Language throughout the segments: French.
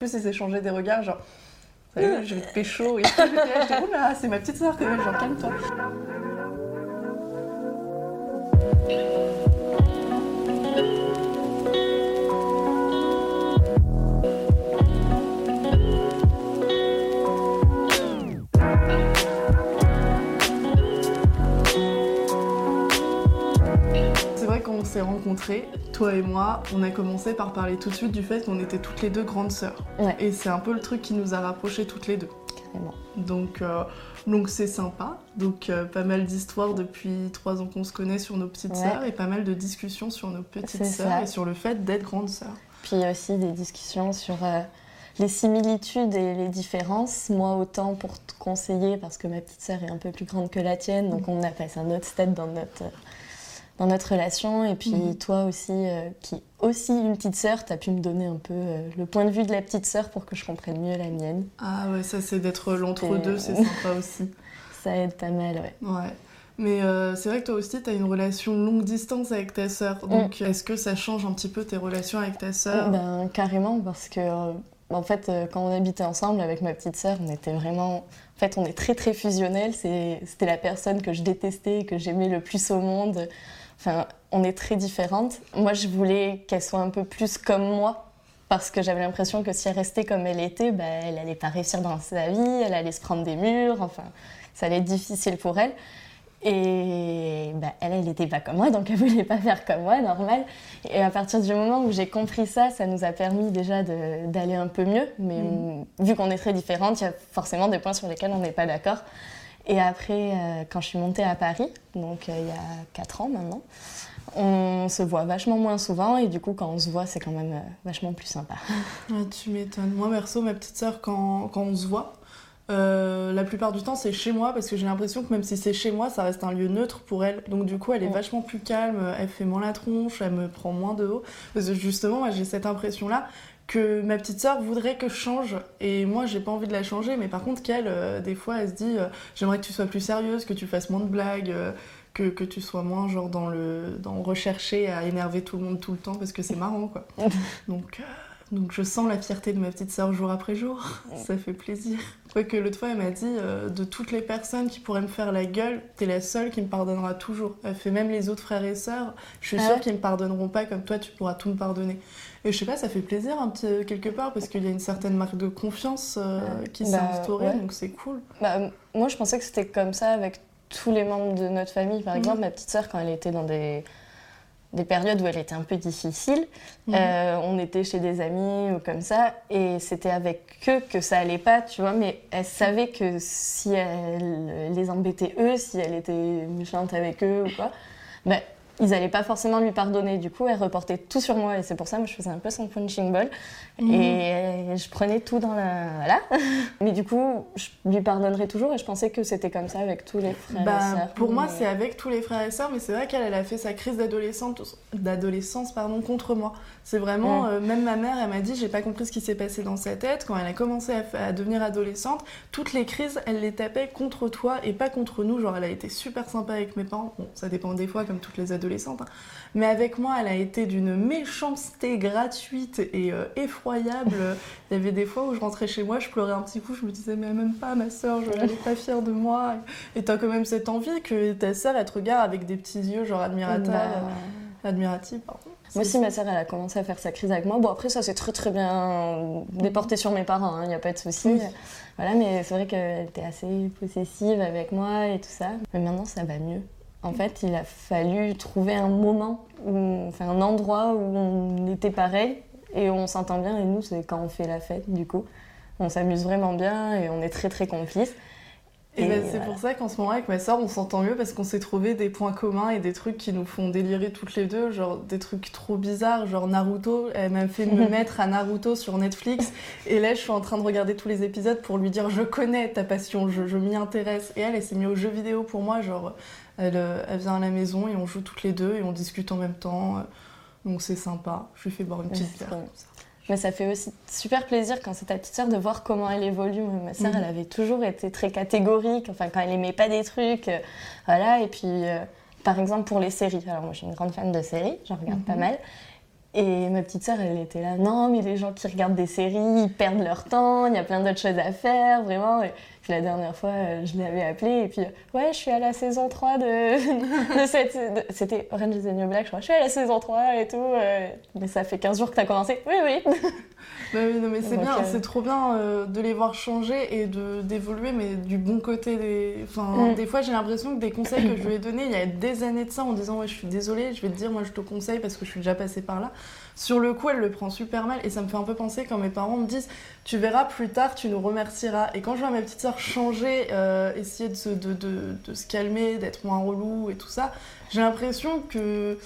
Plus ils s'échangeaient des regards, genre, salut, je vais te pécho. Et là, j'étais, oula, c'est ma petite soeur quand même, genre, calme-toi. C'est vrai qu'on s'est rencontrés, toi et moi, on a commencé par parler tout de suite du fait qu'on était toutes les deux grandes sœurs. Ouais. Et c'est un peu le truc qui nous a rapprochées toutes les deux. Carrément. Donc euh, donc c'est sympa. Donc euh, pas mal d'histoires depuis trois ans qu'on se connaît sur nos petites Ouais. sœurs et pas mal de discussions sur nos petites sœurs et sur le fait d'être grandes sœurs. Puis aussi des discussions sur euh, les similitudes et les différences. Moi, autant pour te conseiller, parce que ma petite sœur est un peu plus grande que la tienne, donc on a passé un autre stade dans notre, dans notre relation. Et puis Mhm. toi aussi, euh, qui est aussi une petite sœur, tu as pu me donner un peu euh, le point de vue de la petite sœur pour que je comprenne mieux la mienne. Ah ouais, ça c'est d'être l'entre-deux, c'est sympa aussi. Ça aide pas mal, ouais. Ouais. Mais euh, c'est vrai que toi aussi, tu as une relation longue distance avec ta sœur. Donc, est-ce que ça change un petit peu tes relations avec ta sœur? Ben, carrément, parce que euh, en fait, euh, quand on habitait ensemble avec ma petite sœur, on était vraiment. En fait, on est très très fusionnels. C'était la personne que je détestais et que j'aimais le plus au monde. Enfin, on est très différentes. Moi, je voulais qu'elle soit un peu plus comme moi. Parce que j'avais l'impression que si elle restait comme elle était, ben, elle allait pas réussir dans sa vie, elle allait se prendre des murs, enfin, ça allait être difficile pour elle. Et ben, elle, elle n'était pas comme moi, donc elle voulait pas faire comme moi, normal. Et à partir du moment où j'ai compris ça, ça nous a permis déjà d'aller un peu mieux. Mais Mm. vu qu'on est très différentes, il y a forcément des points sur lesquels on n'est pas d'accord. Et après, euh, quand je suis montée à Paris, donc euh, il y a 4 ans maintenant, on se voit vachement moins souvent. Et du coup, quand on se voit, c'est quand même euh, vachement plus sympa. Ouais, tu m'étonnes. Moi, perso, ma petite sœur, quand, quand on se voit, la plupart du temps, c'est chez moi parce que j'ai l'impression que même si c'est chez moi, ça reste un lieu neutre pour elle. Donc, du coup, elle est Ouais. vachement plus calme, elle fait moins la tronche, elle me prend moins de haut. Parce que justement, moi, j'ai cette impression-là que ma petite sœur voudrait que je change. Et moi j'ai pas envie de la changer mais par contre qu'elle euh, des fois elle se dit euh, j'aimerais que tu sois plus sérieuse que tu fasses moins de blagues euh, que, que tu sois moins genre dans le dans rechercher à énerver tout le monde tout le temps parce que c'est marrant quoi. Donc euh, donc je sens la fierté de ma petite sœur jour après jour ça fait plaisir quoique l'autre fois elle m'a dit euh, de toutes les personnes qui pourraient me faire la gueule t'es la seule qui me pardonnera toujours elle fait même les autres frères et sœurs je suis Ah sûre ouais qu'ils me pardonneront pas comme toi tu pourras tout me pardonner et je sais pas, ça fait plaisir un petit quelque part parce qu'il y a une certaine marque de confiance euh, qui s'est Bah, instaurée, ouais. donc c'est cool. Bah, moi, je pensais que c'était comme ça avec tous les membres de notre famille. Par Mhm. exemple, ma petite sœur, quand elle était dans des, des périodes où elle était un peu difficile, Mhm. euh, on était chez des amis ou comme ça, et c'était avec eux que ça allait pas, tu vois, mais elle savait que si elle les embêtait eux, si elle était méchante avec eux ou quoi, bah, ils allaient pas forcément lui pardonner. Du coup, elle reportait tout sur moi, et c'est pour ça que je faisais un peu son punching ball. Mhm. Et je prenais tout dans la. Voilà. Mais du coup, je lui pardonnerai toujours et je pensais que c'était comme ça avec tous les frères Bah, et sœurs. pour moi, c'est avec tous les frères et sœurs, mais c'est vrai qu'elle elle a fait sa crise d'adolescence pardon, contre moi. C'est vraiment, euh, même ma mère, elle m'a dit, j'ai pas compris ce qui s'est passé dans sa tête. Quand elle a commencé à, à devenir adolescente, toutes les crises, elle les tapait contre toi et pas contre nous. Genre, elle a été super sympa avec mes parents. Bon, ça dépend des fois, comme toutes les adolescentes. Hein. Mais avec moi, elle a été d'une méchanceté gratuite et euh, effroyable. Il y avait des fois où je rentrais chez moi, je pleurais un petit coup, je me disais, mais même pas ma soeur, je, elle est pas fière de moi. Et t'as quand même cette envie que ta sœur, elle te regarde avec des petits yeux, genre admiratifs. Bah, admiratifs pardon. Moi aussi, ma sœur, elle a commencé à faire sa crise avec moi. Bon, après, ça s'est très très bien déporté sur mes parents, il n'y a pas de souci. Oui. Voilà, mais c'est vrai qu'elle était assez possessive avec moi et tout ça. Mais maintenant, ça va mieux. En fait, il a fallu trouver un moment, où, enfin un endroit où on était pareil et où on s'entend bien. Et nous, c'est quand on fait la fête, du coup. On s'amuse vraiment bien et on est très très complices. Et, ben, c'est pour ça qu'en ce moment avec ma soeur on s'entend mieux parce qu'on s'est trouvé des points communs et des trucs qui nous font délirer toutes les deux, genre des trucs trop bizarres, genre Naruto. Elle m'a fait me mettre à Naruto sur Netflix et là je suis en train de regarder tous les épisodes pour lui dire je connais ta passion, je, je m'y intéresse. Et elle, elle s'est mise aux jeux vidéo pour moi, genre elle, euh, elle, vient à la maison et on joue toutes les deux et on discute en même temps. Euh, donc c'est sympa. Je lui fais boire une petite bière. Mais ça fait aussi super plaisir quand c'est ta petite sœur de voir comment elle évolue. Ma sœur, mhm. elle avait toujours été très catégorique. Enfin, quand elle aimait pas des trucs, euh, voilà. Et puis, par exemple, pour les séries. Alors moi, je suis une grande fan de séries. J'en regarde pas mhm. mal. Et ma petite sœur, elle était là, non, mais les gens qui regardent des séries, ils perdent leur temps, il y a plein d'autres choses à faire, vraiment. Et puis la dernière fois, euh, je l'avais appelée, et puis, ouais, je suis à la saison 3 de, de cette. C'était Orange is the New Black, je crois. Je suis à la saison 3 et tout. Euh, mais ça fait 15 jours que t'as commencé. Oui, oui. Bah oui, non, mais c'est bien, euh, c'est trop bien de les voir changer et d'évoluer, mais du bon côté. Des, enfin, mm. des fois, j'ai l'impression que des conseils que je lui ai donnés il y a des années de ça, en disant, ouais, je suis désolée, je vais te dire, moi, je te conseille parce que je suis déjà passée par là. Sur le coup, elle le prend super mal et ça me fait un peu penser quand mes parents me disent Tu verras plus tard, tu nous remercieras. Et quand je vois ma petite soeur changer, euh, essayer de se, de, de, de se calmer, d'être moins relou et tout ça, j'ai l'impression que,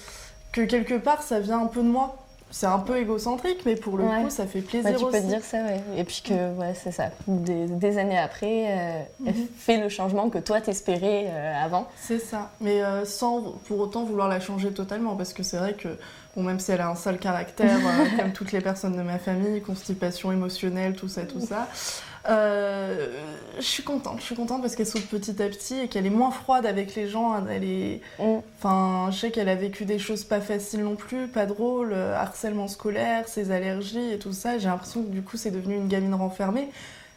que quelque part ça vient un peu de moi c'est un peu égocentrique, mais pour le coup, ça fait plaisir ouais, tu peux te dire ça, ouais. Et puis que, ouais, c'est ça. Des, années après, euh, fait le changement que toi t'espérais euh, avant. C'est ça. Mais sans pour autant vouloir la changer totalement, parce que c'est vrai que Bon, même si elle a un sale caractère, euh, comme toutes les personnes de ma famille, constipation émotionnelle, tout ça, tout ça. Euh, je suis contente, je suis contente parce qu'elle saute petit à petit et qu'elle est moins froide avec les gens. Elle est, mm. enfin, je sais qu'elle a vécu des choses pas faciles non plus, pas drôles, euh, harcèlement scolaire, ses allergies et tout ça. J'ai l'impression que du coup c'est devenu une gamine renfermée.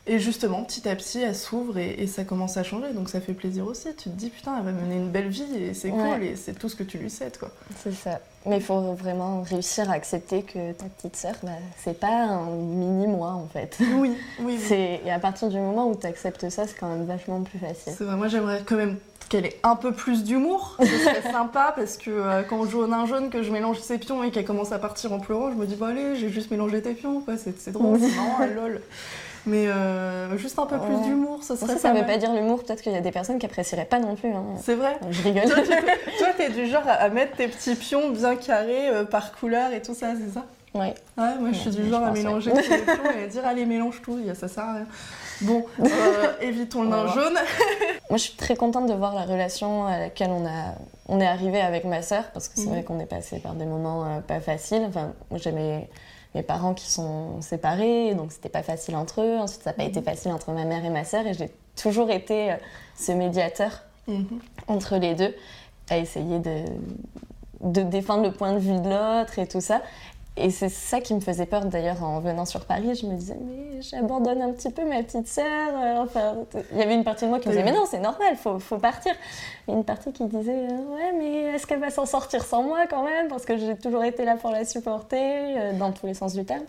Et justement, petit à petit, elle s'ouvre et, ça commence à changer. Donc ça fait plaisir aussi. Tu te dis, putain, elle va mener une belle vie et c'est cool et c'est tout ce que tu lui cèdes, quoi. C'est ça. Mais il faut vraiment réussir à accepter que ta petite sœur, bah, c'est pas un mini-moi, en fait. Oui, oui. Et à partir du moment où tu acceptes ça, c'est quand même vachement plus facile. C'est vrai, moi j'aimerais quand même qu'elle ait un peu plus d'humour. Ce serait sympa parce que euh, quand on joue au nain jaune, que je mélange ses pions et qu'elle commence à partir en pleurant, je me dis, bon allez, j'ai juste mélangé tes pions, c'est drôle, c'est marrant, lol. Mais euh, juste un peu plus d'humour, ce serait ça. Ça veut pas dire l'humour, peut-être qu'il y a des personnes qui apprécieraient pas non plus. Hein. C'est vrai. Je rigole. Toi, tu es du genre à mettre tes petits pions bien carrés euh, par couleur et tout ça, c'est ça? Oui. Ouais, moi je suis du genre à mélanger tous les pions et à dire allez, mélange tout, ça sert à rien. Bon, euh, évitons le nain jaune. moi je suis très contente de voir la relation à laquelle on, a, on est arrivé avec ma sœur, parce que c'est mhm. vrai qu'on est passé par des moments pas faciles. Enfin, j'aimais mes parents qui sont séparés, donc c'était pas facile entre eux. Ensuite, ça n'a pas été mhm. facile entre ma mère et ma sœur, et j'ai toujours été euh, ce médiateur mhm. entre les deux, à essayer de, de défendre le point de vue de l'autre et tout ça. Et c'est ça qui me faisait peur d'ailleurs en venant sur Paris. Je me disais, mais j'abandonne un petit peu ma petite sœur. Euh, enfin, il y avait une partie de moi qui me disait, mais non, c'est normal, faut, faut partir. Et une partie qui disait, euh, ouais, mais est-ce qu'elle va s'en sortir sans moi quand même? Parce que j'ai toujours été là pour la supporter, euh, dans tous les sens du terme.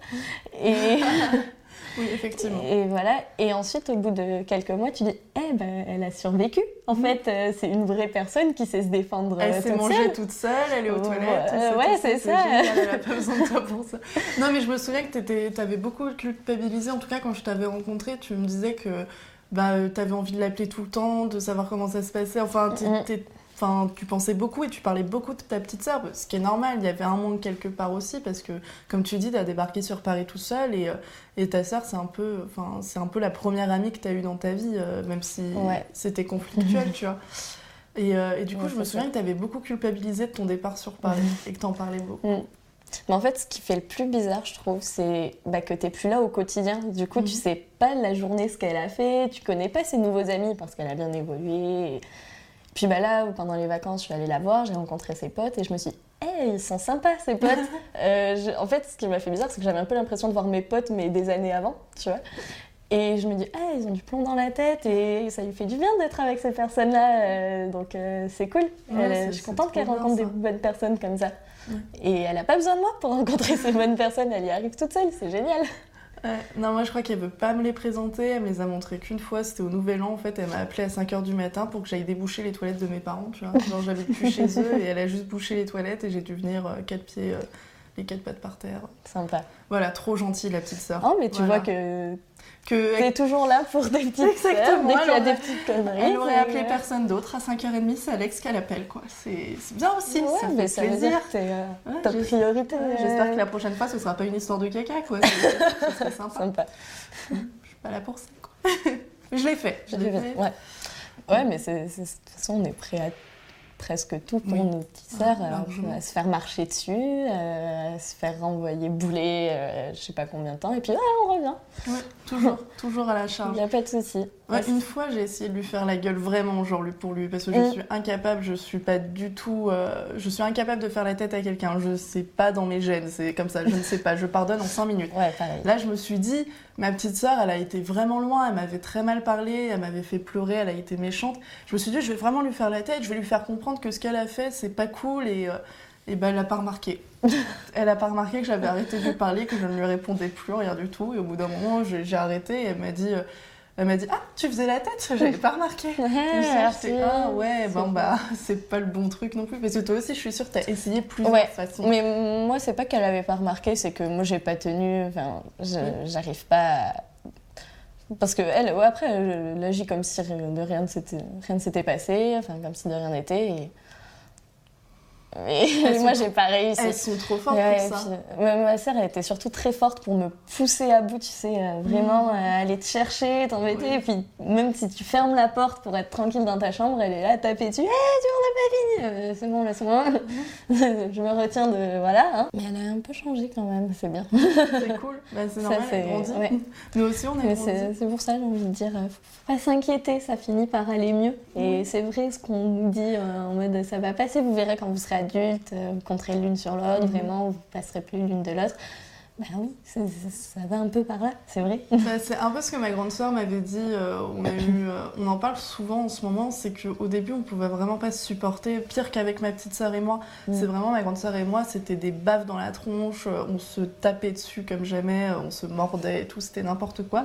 Et. Oui, effectivement. Et, voilà. Et ensuite, au bout de quelques mois, tu dis, eh ben, elle a survécu. En mm. fait, euh, c'est une vraie personne qui sait se défendre. Elle euh, s'est mangée toute seule, elle est aux toilettes. ouais, c'est ça. elle a pas besoin de toi pour ça. Non, mais je me souviens que tu avais beaucoup culpabilisé. En tout cas, quand je t'avais rencontré, tu me disais que bah, tu avais envie de l'appeler tout le temps, de savoir comment ça se passait. Enfin, tu. Enfin, tu pensais beaucoup et tu parlais beaucoup de ta petite sœur, ce qui est normal. Il y avait un manque quelque part aussi parce que, comme tu dis, tu as débarqué sur Paris tout seul et, euh, et ta sœur, c'est un peu, enfin, c'est un peu la première amie que tu as eue dans ta vie, euh, même si c'était conflictuel, tu vois. Et, euh, et du coup, je me souviens que tu avais beaucoup culpabilisé de ton départ sur Paris et que tu en parlais beaucoup. Mm. Mais en fait, ce qui fait le plus bizarre, je trouve, c'est bah, que tu n'es plus là au quotidien. Du coup, tu mhm. sais pas la journée ce qu'elle a fait, tu connais pas ses nouveaux amis parce qu'elle a bien évolué. Puis bah là, pendant les vacances, je suis allée la voir, j'ai rencontré ses potes et je me suis dit, hey, ils sont sympas ces potes. Euh, en fait, ce qui m'a fait bizarre, c'est que j'avais un peu l'impression de voir mes potes, mais des années avant, tu vois. Et je me dis, hey, ils ont du plomb dans la tête et ça lui fait du bien d'être avec ces personnes-là. Euh, donc euh, c'est cool. je suis contente qu'elle rencontre des bonnes personnes comme ça. Et elle n'a pas besoin de moi pour rencontrer ces bonnes personnes, elle y arrive toute seule, c'est génial. Non, moi je crois qu'elle veut pas me les présenter. Elle me les a montrées qu'une fois, c'était au Nouvel An en fait. Elle m'a appelé à 5h du matin pour que j'aille déboucher les toilettes de mes parents, tu vois. Genre j'avais plus chez eux et elle a juste bouché les toilettes et j'ai dû venir euh, quatre pieds euh, les quatre pattes par terre. Sympa. Voilà, trop gentille la petite sœur. Oh, mais tu Voilà. vois que que t'es toujours là pour des petites sœurs, Exactement, dès qu'il y a elle des aurait- petites conneries. Elle aurait c'est- appelé personne d'autre. À 5h30, c'est Alex qu'elle appelle, quoi. C'est c'est bien aussi, Ouais, ça mais fait ça plaisir. t'es euh, Ouais, ta priorité. Ouais, euh, J'espère que la prochaine fois, ce sera pas une histoire de caca, quoi. C'est- Ce serait sympa. Sympa. Je suis pas là pour ça, quoi. Je l'ai fait. Je l'ai fait. Ouais. ouais, mais c'est, c'est- de toute façon, on est prêt à presque tout pour Oui. nos petites sœurs. Ah, euh, largement. à se faire marcher dessus, euh, à se faire renvoyer bouler euh, je sais pas combien de temps, et puis ouais, on revient. Ouais, toujours, toujours à la Il charge. n'y a pas de souci. Ouais, une fois, j'ai essayé de lui faire la gueule vraiment, genre lui pour lui, parce que je Mm. suis incapable, je suis pas du tout, euh, je suis incapable de faire la tête à quelqu'un. Je sais pas dans mes gènes, c'est comme ça, je ne sais pas, je pardonne en 5 minutes. ouais. Là, je me suis dit, ma petite sœur, elle a été vraiment loin, elle m'avait très mal parlé, elle m'avait fait pleurer, elle a été méchante. Je me suis dit, je vais vraiment lui faire la tête, je vais lui faire comprendre que ce qu'elle a fait, c'est pas cool et, euh, et ben, elle a pas remarqué. elle a pas remarqué que j'avais arrêté de lui parler, que je ne lui répondais plus, rien du tout. Et au bout d'un moment, j'ai arrêté et elle m'a dit, euh, elle m'a dit, ah, tu faisais la tête, j'avais pas remarqué. Ouais, ah ouais, C'est bon bah, c'est pas le bon truc non plus. Parce que toi aussi, je suis sûre, t'as essayé plusieurs Ouais, façons. Mais moi, c'est pas qu'elle avait pas remarqué, c'est que moi, j'ai pas tenu. Enfin, j'arrive pas. à- Parce que elle, ouais, après, elle agit comme si de rien ne s'était rien ne s'était passé, enfin comme si de rien n'était. Et... Sont moi, j'ai pas réussi. Elles sont trop fortes Ouais, pour et ça. puis, ma sœur, elle était surtout très forte pour me pousser à bout, tu sais, euh, vraiment euh, aller te chercher, t'embêter. Et puis, même si tu fermes la porte pour être tranquille dans ta chambre, elle est là à taper dessus. Hé, tu on n'a pas fini Euh, C'est bon, laisse-moi. Je me retiens de. Voilà. hein. Mais elle a un peu changé quand même, c'est bien. C'est cool. Bah, c'est Ça, normal, c'est- elle grandit. ouais. Nous aussi, on grandi. c'est pour ça, j'ai envie de dire, faut pas s'inquiéter, ça finit par aller mieux. Et c'est vrai ce qu'on nous dit en mode ça va passer, vous verrez quand vous serez adulte, euh, vous compterez l'une sur l'autre, Mhm. vraiment, vous passerez plus l'une de l'autre. Bah oui, ça va un peu par là, c'est vrai. Bah, c'est un peu ce que ma grande sœur m'avait dit. euh, on, a eu, euh, on en parle souvent en ce moment. C'est qu'au début, on pouvait vraiment pas se supporter. Pire qu'avec ma petite sœur et moi. Mm. C'est vraiment ma grande sœur et moi. C'était des baves dans la tronche. euh, On se tapait dessus comme jamais. euh, On se mordait et tout. C'était n'importe quoi.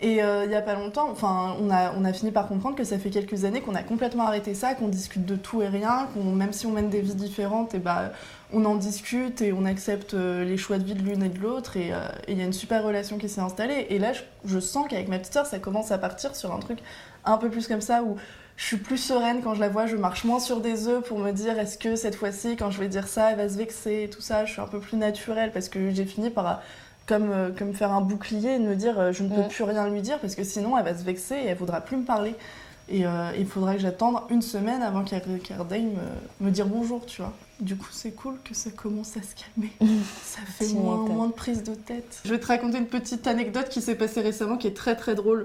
Et euh, il y a pas longtemps, enfin, on a, on a fini par comprendre que ça fait quelques années qu'on a complètement arrêté ça, qu'on discute de tout et rien, qu'on même si on mène des vies différentes, et bah, on en discute et on accepte euh, les choix de vie de l'une et de l'autre, et euh, et il y a une super relation qui s'est installée. Et là, je, je sens qu'avec ma petite sœur, ça commence à partir sur un truc un peu plus comme ça, où je suis plus sereine quand je la vois, je marche moins sur des œufs pour me dire est-ce que cette fois-ci, quand je vais dire ça, elle va se vexer et tout ça, je suis un peu plus naturelle parce que j'ai fini par comme, euh, comme faire un bouclier et de me dire je ne peux Mm. plus rien lui dire parce que sinon elle va se vexer et elle voudra plus me parler. Et euh, il faudra que j'attende une semaine avant qu'elle daigne me, me dire bonjour, tu vois. Du coup, c'est cool que ça commence à se calmer. Ça fait moins, moins de prise de tête. Je vais te raconter une petite anecdote qui s'est passée récemment qui est très très drôle.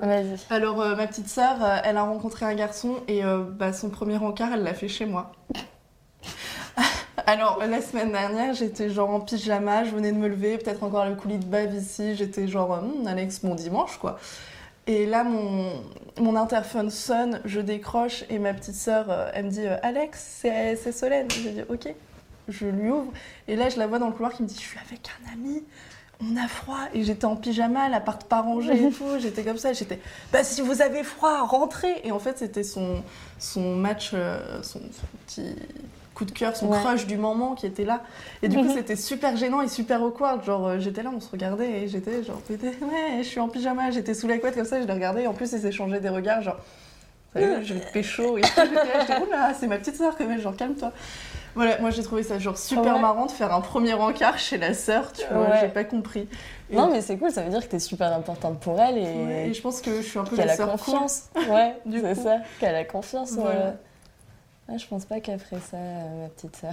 Alors, euh, ma petite sœur, euh, elle a rencontré un garçon et euh, bah, son premier encart, elle l'a fait chez moi. Alors, la semaine dernière, j'étais genre en pyjama, je venais de me lever, peut-être encore le coulis de bave ici, j'étais genre, Hum, Alex, mon dimanche, quoi. Et là, mon, mon interphone sonne, je décroche et ma petite sœur, euh, elle me dit euh, Alex, c'est Solène. Je dis Ok. Je lui ouvre et là, je la vois dans le couloir qui me dit Je suis avec un ami, on a froid. Et j'étais en pyjama, l'appart pas rangé et tout. J'étais comme ça. J'étais Bah, si vous avez froid, rentrez. Et en fait, c'était son, son match, euh, son, son petit coup de cœur, son Ouais. crush du moment qui était là. Et du coup, c'était super gênant et super awkward. Genre, euh, j'étais là, on se regardait et j'étais genre, ouais, je suis en pyjama, j'étais sous la couette comme ça, je les regardais. Et en plus, ils s'échangeaient des regards, genre, Salut, je vais te pécho. Et. J'étais oula, c'est ma petite soeur quand même, genre, calme-toi. Voilà, moi j'ai trouvé ça genre super Ouais. marrant de faire un premier encart chez la sœur, tu vois, Ouais. j'ai pas compris. Et, Non, mais c'est cool, ça veut dire que t'es super importante pour elle et, ouais, et je pense que je suis un peu qu'elle la a sœur cool. confiance. Ouais, Du c'est ça, qu'elle a confiance. Voilà. Je pense pas qu'elle ferait ça, euh, ma petite sœur.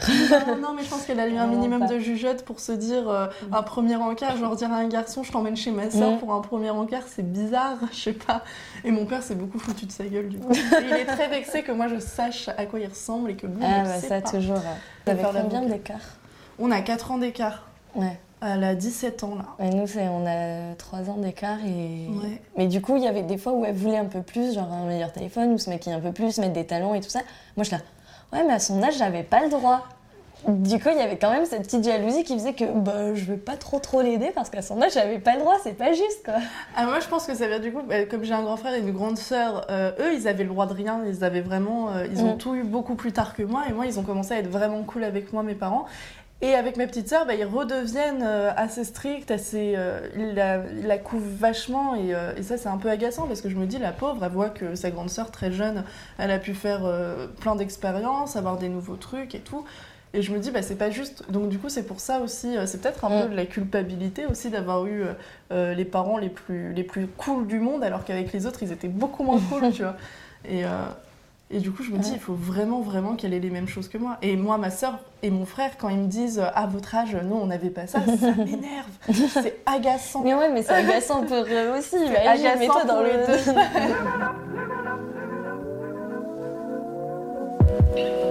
Non, non, mais je pense qu'elle a eu un minimum pas. de jugeote pour se dire euh, un premier encart, genre dire à un garçon je t'emmène chez ma soeur Mm. pour un premier encart, c'est bizarre, je sais pas. Et mon père s'est beaucoup foutu de sa gueule du coup. Et il est très vexé que moi je sache à quoi il ressemble et que lui Ah, ne le sait ça, pas. toujours. T'avais faire la combien d'écart On a 4 ans d'écart. Ouais. Elle a 17 ans là. Ouais, nous, on a 3 ans d'écart et. Ouais. Mais du coup, il y avait des fois où elle voulait un peu plus, genre un meilleur téléphone, ou se maquiller un peu plus, mettre des talons et tout ça. Moi, je là, ouais, mais à son âge, j'avais pas le droit. Du coup, il y avait quand même cette petite jalousie qui faisait que bah, je vais pas trop trop l'aider parce qu'à son âge, j'avais pas le droit, c'est pas juste quoi. Ah, moi, je pense que ça vient du coup, bah, comme j'ai un grand frère et une grande sœur, euh, eux, ils avaient le droit de rien, ils avaient vraiment, euh, ils ont Mm. tout eu beaucoup plus tard que moi, et moi, ils ont commencé à être vraiment cool avec moi, mes parents. Et avec ma petite sœur, bah, ils redeviennent euh, assez stricts, assez, euh, ils, la, ils la couvrent vachement et, euh, et ça c'est un peu agaçant parce que je me dis la pauvre, elle voit que sa grande sœur très jeune, elle a pu faire euh, plein d'expériences, avoir des nouveaux trucs et tout. Et je me dis bah c'est pas juste. Donc du coup c'est pour ça aussi, c'est peut-être un Mm. peu de la culpabilité aussi d'avoir eu les parents les plus les plus cool du monde alors qu'avec les autres ils étaient beaucoup moins cool, tu vois. Et, et du coup, je me dis, il faut vraiment, vraiment qu'elle ait les mêmes choses que moi. Et moi, ma soeur et mon frère, quand ils me disent à votre âge, non, on n'avait pas ça, ça m'énerve. c'est agaçant. Mais ouais, mais c'est agaçant pour eux aussi. Agaçant toi dans le.